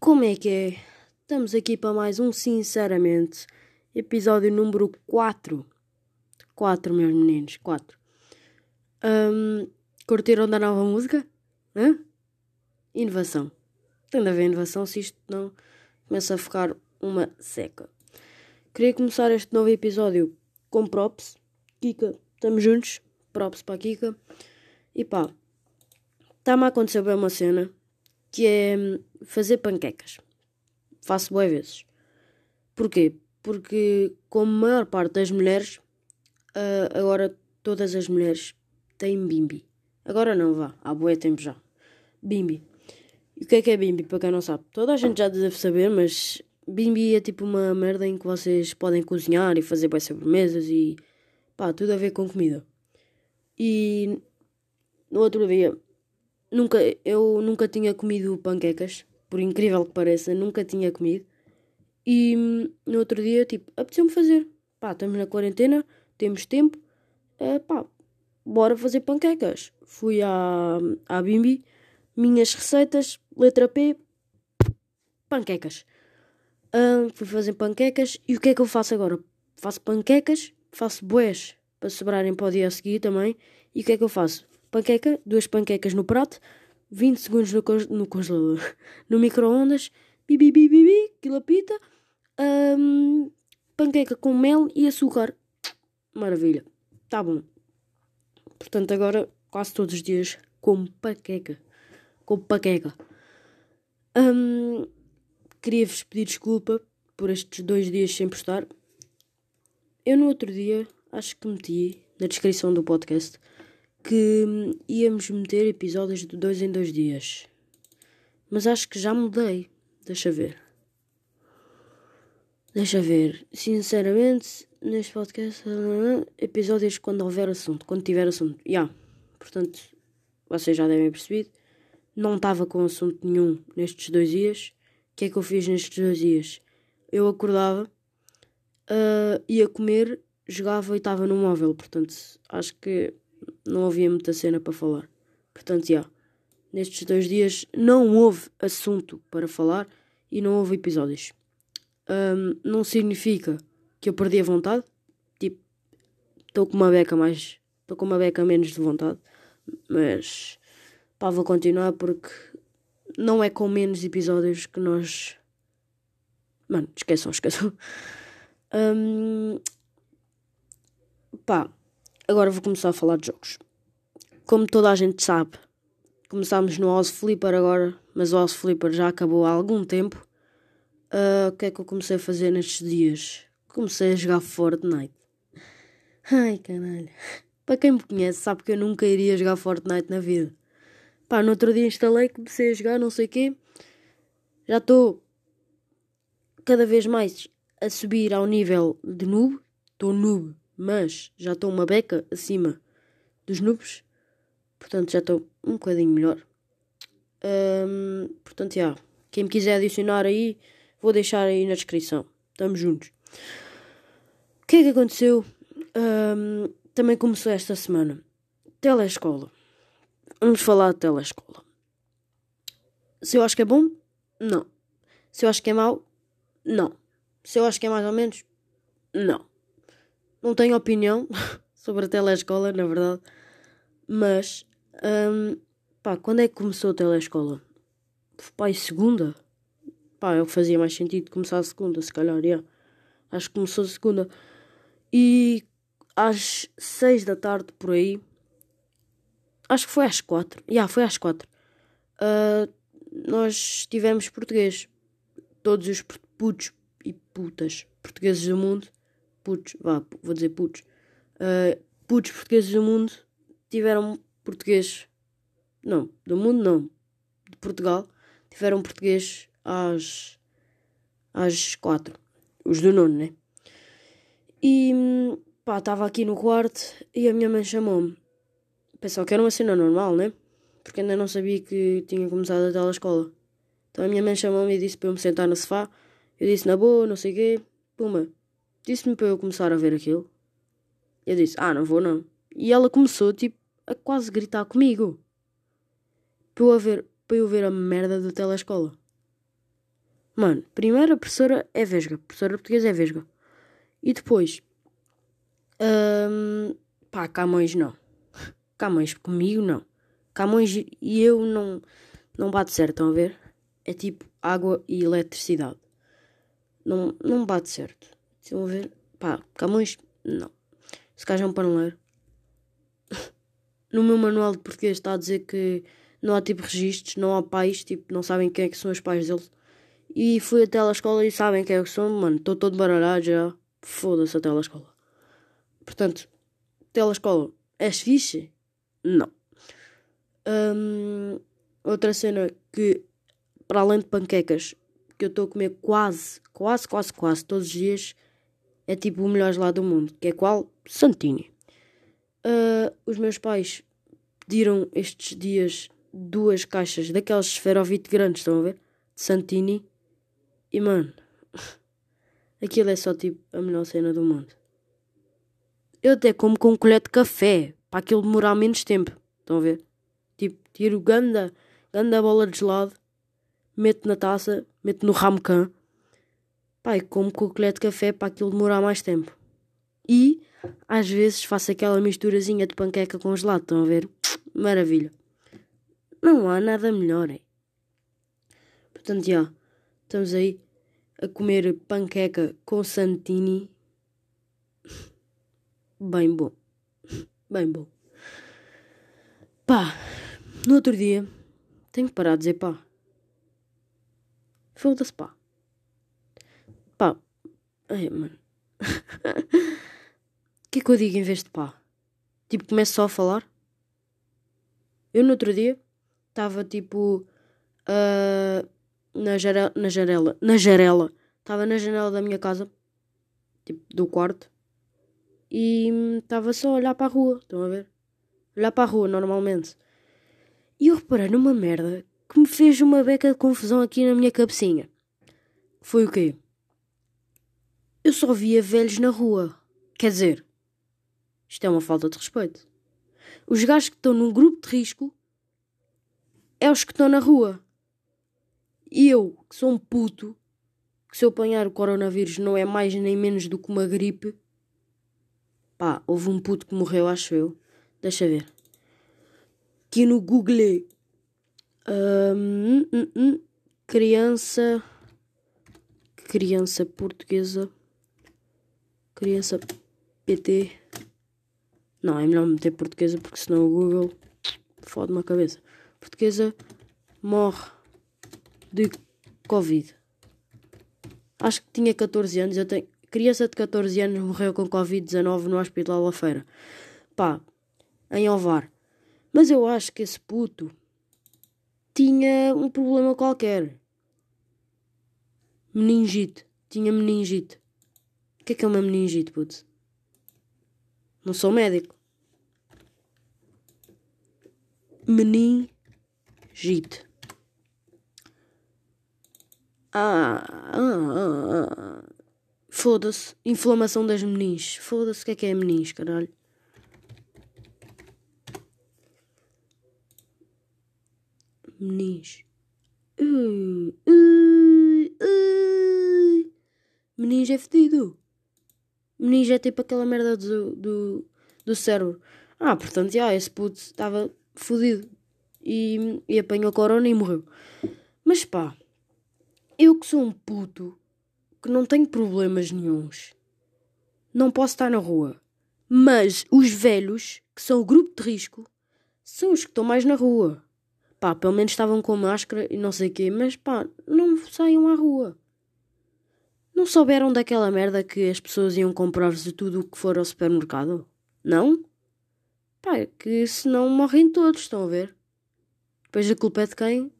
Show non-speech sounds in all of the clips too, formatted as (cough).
Como é que é? Estamos aqui para mais um Sinceramente, episódio número 4. 4, meus meninos, 4. Um, curtiram da nova música? Hã? Inovação. Tem de haver inovação se isto não começa a ficar uma seca. Queria começar este novo episódio com props. Kika, estamos juntos. Props para a Kika. E pá, está-me a acontecer bem uma cena que é hum, fazer panquecas. Faço boas vezes. Porquê? Porque, como a maior parte das mulheres, uh, agora todas as mulheres têm bimbi. Agora não, vá, há boé tempo já. Bimbi. E o que é que é bimbi, para quem não sabe? Toda a gente já deve saber, mas bimbi é tipo uma merda em que vocês podem cozinhar e fazer boas sobremesas e pá, tudo a ver com comida. E no outro dia, nunca, eu nunca tinha comido panquecas, por incrível que pareça, nunca tinha comido. E no outro dia, tipo, apeteceu-me fazer. Pá, estamos na quarentena, temos tempo, é, pá, bora fazer panquecas. Fui à, à Bimbi, minhas receitas, letra P, panquecas. Uh, fui fazer panquecas e o que é que eu faço agora? Faço panquecas, faço boés para sobrarem para o dia a seguir também. E o que é que eu faço? Panqueca, duas panquecas no prato, 20 segundos no, no congelador, (laughs) no micro-ondas, bibi, bibi, bibi, quilapita, um, panqueca com mel e açúcar. Maravilha, tá bom. Portanto, agora quase todos os dias como panqueca. Como panqueca. Um, Queria-vos pedir desculpa por estes dois dias sem postar. Eu no outro dia acho que meti na descrição do podcast que íamos meter episódios de dois em dois dias. Mas acho que já mudei. Deixa ver. Deixa ver. Sinceramente, neste podcast, episódios quando houver assunto, quando tiver assunto. Já. Yeah. Portanto, vocês já devem perceber. Não estava com assunto nenhum nestes dois dias que é que eu fiz nestes dois dias? Eu acordava, uh, ia comer, jogava e estava no móvel. Portanto, acho que não havia muita cena para falar. Portanto, já. Nestes dois dias não houve assunto para falar e não houve episódios. Um, não significa que eu perdi a vontade. Tipo, estou com uma beca mais. Estou com uma beca menos de vontade. Mas pá, vou continuar porque não é com menos episódios que nós. Mano, esqueçam, esqueçam. Um... Pá, agora vou começar a falar de jogos. Como toda a gente sabe, começámos no House Flipper agora, mas o House Flipper já acabou há algum tempo. Uh, o que é que eu comecei a fazer nestes dias? Comecei a jogar Fortnite. Ai caralho. Para quem me conhece, sabe que eu nunca iria jogar Fortnite na vida. Pá, no outro dia instalei, comecei a jogar, não sei o quê. Já estou cada vez mais a subir ao nível de noob. Estou noob, mas já estou uma beca acima dos noobs. Portanto, já estou um bocadinho melhor. Um, portanto, já. Quem me quiser adicionar aí, vou deixar aí na descrição. Estamos juntos. O que é que aconteceu? Um, também começou esta semana. Telescola. Vamos falar de telescola. Se eu acho que é bom, não. Se eu acho que é mau, não. Se eu acho que é mais ou menos, não. Não tenho opinião (laughs) sobre a telescola, na verdade. Mas, um, pá, quando é que começou a telescola? Pá, segunda? Pá, é que fazia mais sentido começar a segunda, se calhar, yeah. Acho que começou a segunda. E às seis da tarde, por aí, acho que foi às quatro. Já, yeah, foi às quatro. Uh, nós tivemos português. Todos os putos e putas portugueses do mundo. Putos, vá, vou dizer putos. Uh, putos portugueses do mundo tiveram português. Não, do mundo não. De Portugal. Tiveram português às. às quatro. Os do nono, né? E pá, estava aqui no quarto e a minha mãe chamou-me pensava que era uma cena normal, né? Porque ainda não sabia que tinha começado a telescola. Então a minha mãe chamou-me e disse para eu me sentar no sofá. Eu disse na boa, não sei o quê. Puma, disse-me para eu começar a ver aquilo. Eu disse, ah, não vou não. E ela começou, tipo, a quase gritar comigo. Para eu, ver, para eu ver a merda do telescola. Mano, primeiro a professora é vesga. A professora portuguesa é vesga. E depois. Um, pá, Camões não. Camões comigo não. Camões e eu não. Não bate certo, estão a ver? É tipo água e eletricidade. Não, não bate certo. Estão a ver? Pá, Camões, não. Se gajo é um paneleiro. (laughs) No meu manual de português está a dizer que não há tipo registros, não há pais, tipo, não sabem quem é que são os pais deles. E fui até a escola e sabem quem é que são, mano. Estou todo baralhado já. Foda-se a telescola. Portanto, telescola, és fixe? Não. Um, outra cena que, para além de panquecas, que eu estou a comer quase, quase, quase, quase todos os dias, é tipo o melhor gelado do mundo, que é qual? Santini. Uh, os meus pais pediram estes dias duas caixas daquelas esferovite grandes, estão a ver? De Santini. E mano, (laughs) aquilo é só tipo a melhor cena do mundo. Eu até como com colher de café, para aquilo demorar menos tempo. Estão a ver? Tipo, tiro ganda, ganda bola de gelado, meto na taça, meto no Pai, como com colher de café para aquilo demorar mais tempo. E às vezes faço aquela misturazinha de panqueca com gelado, estão a ver? (tsk) Maravilha. Não há nada melhor, é? Portanto, já, estamos aí a comer panqueca com santini (laughs) bem bom. (laughs) Bem bom. Pá, no outro dia tenho que parar de dizer pá. Foda-se pá. Pá. Ai, mano. (laughs) O que é que eu digo em vez de pá? Tipo, começo só a falar? Eu no outro dia estava tipo uh, na, janela, na janela. Na janela. Estava na janela da minha casa. Tipo, do quarto e estava só a olhar para a rua, estão a ver? Olhar para a rua normalmente. E eu reparei numa merda que me fez uma beca de confusão aqui na minha cabecinha. Foi o quê? Eu só via velhos na rua. Quer dizer, isto é uma falta de respeito. Os gajos que estão num grupo de risco é os que estão na rua. E eu, que sou um puto, que se eu apanhar o coronavírus não é mais nem menos do que uma gripe, Pá, houve um puto que morreu, acho eu. Deixa ver. Aqui no Google. Um, um, um, criança. Criança portuguesa. Criança PT. Não, é melhor meter portuguesa porque senão o Google fode-me a cabeça. Portuguesa morre de Covid. Acho que tinha 14 anos. Eu tenho, Criança de 14 anos morreu com Covid-19 no Hospital La Feira. Pá, em Ovar. Mas eu acho que esse puto tinha um problema qualquer. Meningite. Tinha meningite. O que é que é uma meningite, puto? Não sou médico. Meningite. Ah, ah, ah. Foda-se. Inflamação das menis. Foda-se. O que é que é menis, caralho? Menis. Uh, uh, uh. É fedido. Menis é tipo aquela merda do, do, do cérebro. Ah, portanto, já, esse puto estava fodido. E, e apanhou corona e morreu. Mas pá, eu que sou um puto que não tenho problemas nenhums. Não posso estar na rua. Mas os velhos, que são o grupo de risco, são os que estão mais na rua. Pá, pelo menos estavam com máscara e não sei o quê, mas pá, não saiam à rua. Não souberam daquela merda que as pessoas iam comprar-vos de tudo o que for ao supermercado? Não? Pá, que senão morrem todos, estão a ver? Depois a culpa é de quem?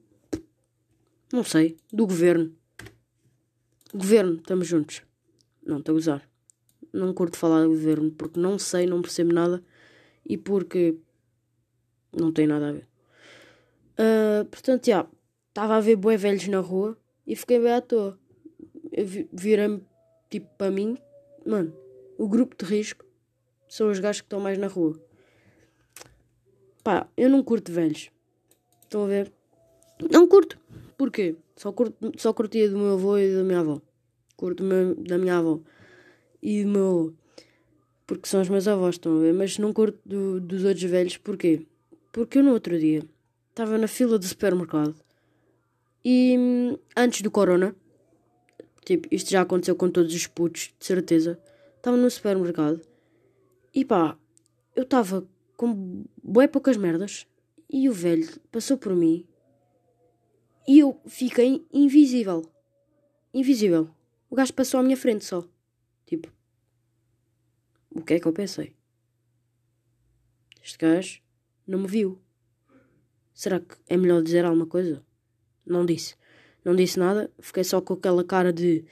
Não sei, do governo. Governo, estamos juntos. Não, estou a gozar. Não curto falar do governo porque não sei, não percebo nada e porque não tem nada a ver. Uh, portanto, já, estava a ver bué velhos na rua e fiquei bem à toa. Virei-me tipo para mim, mano, o grupo de risco são os gajos que estão mais na rua. Pá, eu não curto velhos. Estão a ver? Não curto. Porquê? Só, curto, só curtia do meu avô e da minha avó. Curto meu, da minha avó e do meu avô. Porque são os meus avós, estão a ver? Mas não curto do, dos outros velhos. Porquê? Porque eu no outro dia estava na fila do supermercado e antes do corona, tipo, isto já aconteceu com todos os putos, de certeza. Estava no supermercado e pá, eu estava com bem poucas merdas e o velho passou por mim e eu fiquei invisível. Invisível. O gajo passou à minha frente só. Tipo, o que é que eu pensei? Este gajo não me viu. Será que é melhor dizer alguma coisa? Não disse. Não disse nada, fiquei só com aquela cara de.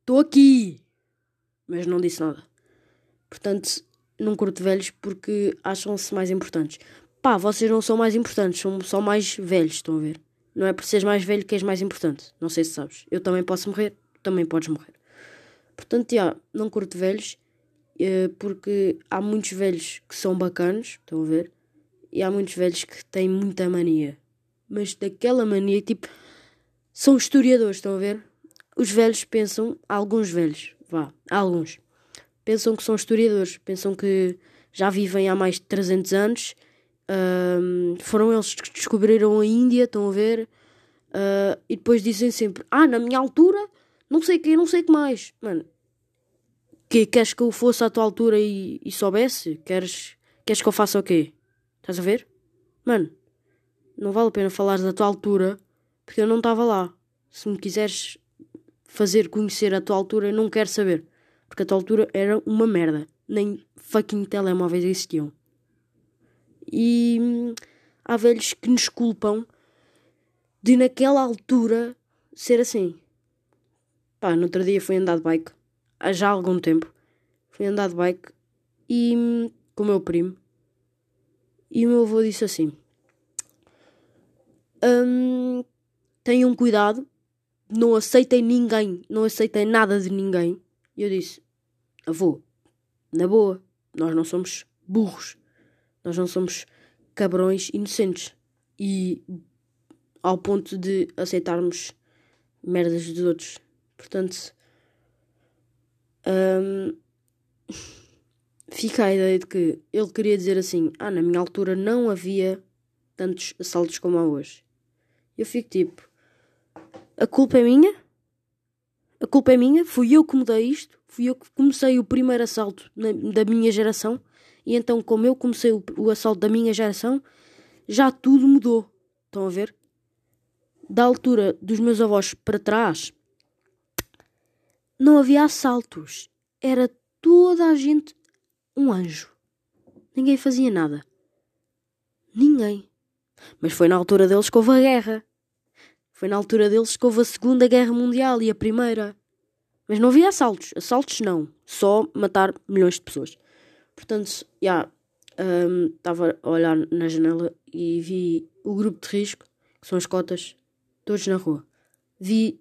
Estou aqui! Mas não disse nada. Portanto, não curto velhos porque acham-se mais importantes. Pá, vocês não são mais importantes, são só mais velhos, estão a ver? Não é por seres mais velho que és mais importante. Não sei se sabes. Eu também posso morrer, também podes morrer. Portanto, já, não curto velhos eh, porque há muitos velhos que são bacanos, estão a ver? E há muitos velhos que têm muita mania. Mas daquela mania, tipo, são historiadores, estão a ver? Os velhos pensam, alguns velhos, vá, alguns, pensam que são historiadores, pensam que já vivem há mais de 300 anos. Um, foram eles que descobriram a Índia, estão a ver? Uh, e depois dizem sempre: Ah, na minha altura, não sei o que, não sei que mais. Mano, que, queres que eu fosse à tua altura e, e soubesse? Queres, queres que eu faça o quê? Estás a ver? Mano, não vale a pena falar da tua altura porque eu não estava lá. Se me quiseres fazer conhecer a tua altura, eu não quero saber. Porque a tua altura era uma merda. Nem fucking telemóveis existiam. E há velhos que nos culpam de naquela altura ser assim. Pá, no outro dia fui andar de bike. Há já algum tempo. Fui andar de bike e com o meu primo. E o meu avô disse assim: hum, Tenham cuidado, não aceitem ninguém, não aceitem nada de ninguém. E eu disse: Avô, na boa, nós não somos burros, nós não somos cabrões inocentes. E ao ponto de aceitarmos merdas dos outros. Portanto, hum, (laughs) fica a ideia de que ele queria dizer assim: Ah, na minha altura não havia tantos assaltos como há hoje. Eu fico tipo: A culpa é minha? A culpa é minha, fui eu que mudei isto, fui eu que comecei o primeiro assalto na, da minha geração, e então, como eu comecei o, o assalto da minha geração, já tudo mudou. Estão a ver? Da altura dos meus avós para trás, não havia assaltos. Era toda a gente um anjo. Ninguém fazia nada. Ninguém. Mas foi na altura deles que houve a guerra. Foi na altura deles que houve a Segunda Guerra Mundial e a Primeira. Mas não havia assaltos. Assaltos não. Só matar milhões de pessoas. Portanto, já. Estava um, a olhar na janela e vi o grupo de risco, que são as cotas, todos na rua. Vi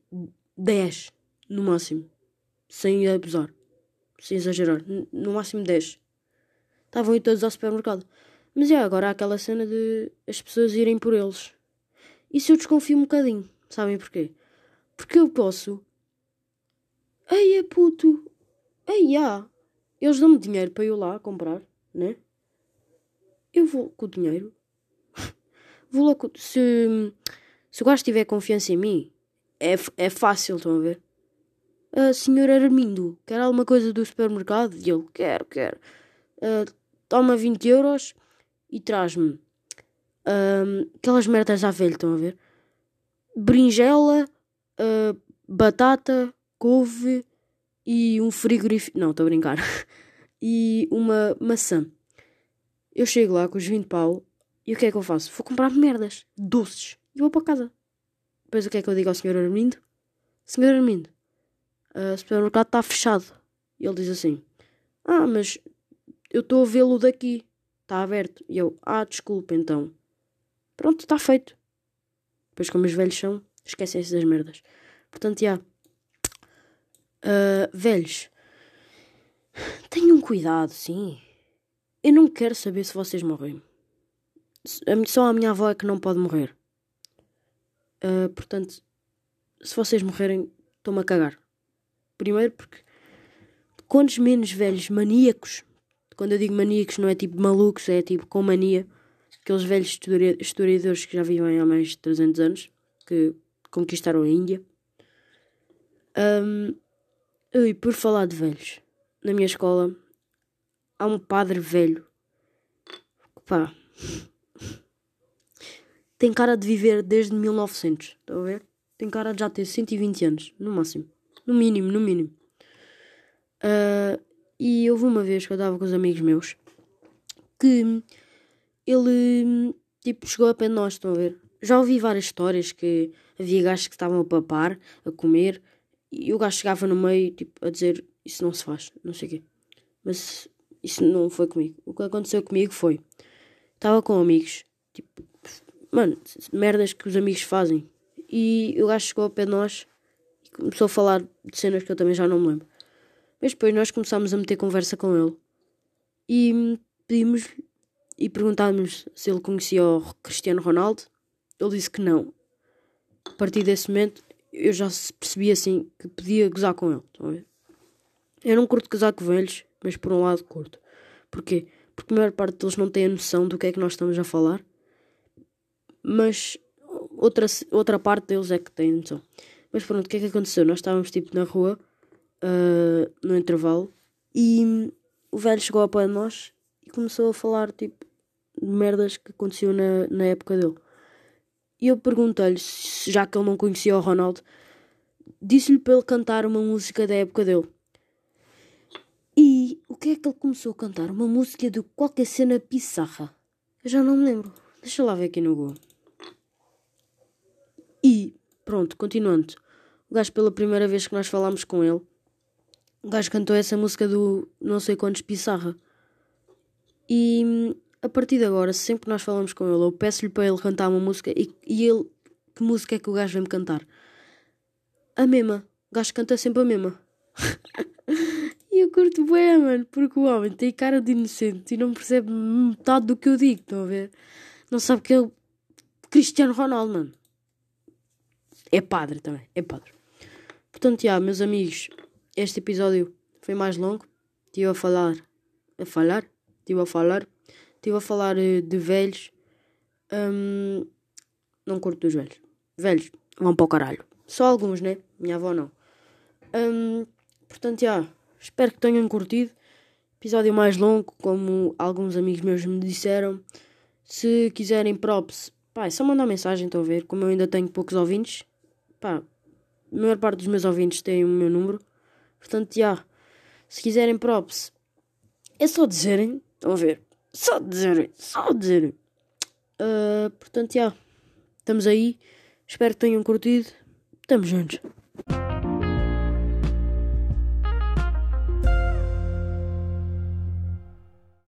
10 no máximo. Sem abusar. Sem exagerar. No máximo 10. Estavam aí todos ao supermercado. Mas é, agora aquela cena de as pessoas irem por eles. Isso eu desconfio um bocadinho. Sabem porquê? Porque eu posso. Ei, é puto! Ei, ah! Eles dão-me dinheiro para eu lá comprar, né? Eu vou com o dinheiro. (laughs) vou lá com. Se, se o gajo tiver confiança em mim, é, é fácil, estão a ver? A senhora Armindo, quer alguma coisa do supermercado? E eu, quero, quero. Uh, toma 20 euros e traz-me um, aquelas merdas à velha, estão a ver? Berinjela, uh, batata, couve e um frigorífico. Não, estou a brincar. (laughs) e uma maçã. Eu chego lá com os 20 pau e o que é que eu faço? Vou comprar merdas, doces, e vou para casa. Depois o que é que eu digo ao Sr. Armindo? Sr. Armindo, uh, o supermercado está fechado. E ele diz assim: Ah, mas eu estou a vê-lo daqui, está aberto. E eu: Ah, desculpa então. Pronto, está feito. Depois, como os velhos são, esquecem-se das merdas. Portanto, já. Uh, velhos, tenham cuidado, sim. Eu não quero saber se vocês morrem. só a minha avó é que não pode morrer. Uh, portanto, se vocês morrerem, estou-me a cagar. Primeiro porque quantos menos velhos maníacos, quando eu digo maníacos não é tipo malucos, é tipo com mania, aqueles velhos historiadores que já vivem há mais de 300 anos, que conquistaram a Índia. Um, e por falar de velhos, na minha escola há um padre velho. Pá, (laughs) tem cara de viver desde 1900, estão a ver? Tem cara de já ter 120 anos, no máximo. No mínimo, no mínimo. Uh, e houve uma vez que eu estava com os amigos meus que ele tipo chegou a pé de nós, estão a ver? Já ouvi várias histórias que havia gajos que estavam a papar, a comer, e o gajo chegava no meio tipo, a dizer isso não se faz, não sei o quê. Mas isso não foi comigo. O que aconteceu comigo foi. Estava com amigos, tipo, mano, merdas que os amigos fazem. E o gajo chegou ao pé de nós e começou a falar de cenas que eu também já não me lembro. Mas depois nós começámos a meter conversa com ele e pedimos e perguntámos se ele conhecia o Cristiano Ronaldo. Ele disse que não. A partir desse momento eu já percebi assim que podia gozar com ele. Estão a ver? Eu não curto gozar com velhos, mas por um lado curto. Porquê? Porque a maior parte deles não tem a noção do que é que nós estamos a falar mas outra, outra parte deles é que tem noção. Mas pronto, o que é que aconteceu? Nós estávamos tipo na rua, uh, no intervalo, e o velho chegou ao pé de nós e começou a falar tipo de merdas que aconteceu na, na época dele. E eu perguntei-lhe, já que ele não conhecia o Ronaldo, disse-lhe para ele cantar uma música da época dele. E o que é que ele começou a cantar? Uma música de qualquer cena pissarra. Eu já não me lembro. Deixa lá ver aqui no Google. E, pronto, continuando. O gajo, pela primeira vez que nós falámos com ele, o gajo cantou essa música do não sei quantos Pissarra. E a partir de agora, sempre que nós falamos com ele, eu peço-lhe para ele cantar uma música e, e ele. Que música é que o gajo vem-me cantar? A mesma. O gajo canta sempre a mesma. (laughs) e eu curto bem, mano, porque o homem tem cara de inocente e não percebe metade do que eu digo, estão a ver? Não sabe que é o Cristiano Ronaldo, mano. É padre também, é padre. Portanto, já, meus amigos, este episódio foi mais longo. Estive a falar, a falar, estive a falar, estive a falar eh, de velhos. Um, não curto dos velhos. Velhos, vão para o caralho. Só alguns, né? Minha avó não. Um, portanto, já, espero que tenham curtido. Episódio mais longo, como alguns amigos meus me disseram. Se quiserem props, pá, é só mandar mensagem, estão a ver? Como eu ainda tenho poucos ouvintes, pá, a maior parte dos meus ouvintes tem o meu número. Portanto, já, se quiserem props, é só dizerem. Estão a ver? Só dizerem, só dizerem. Uh, portanto, já, estamos aí. Espero que tenham curtido. Estamos juntos.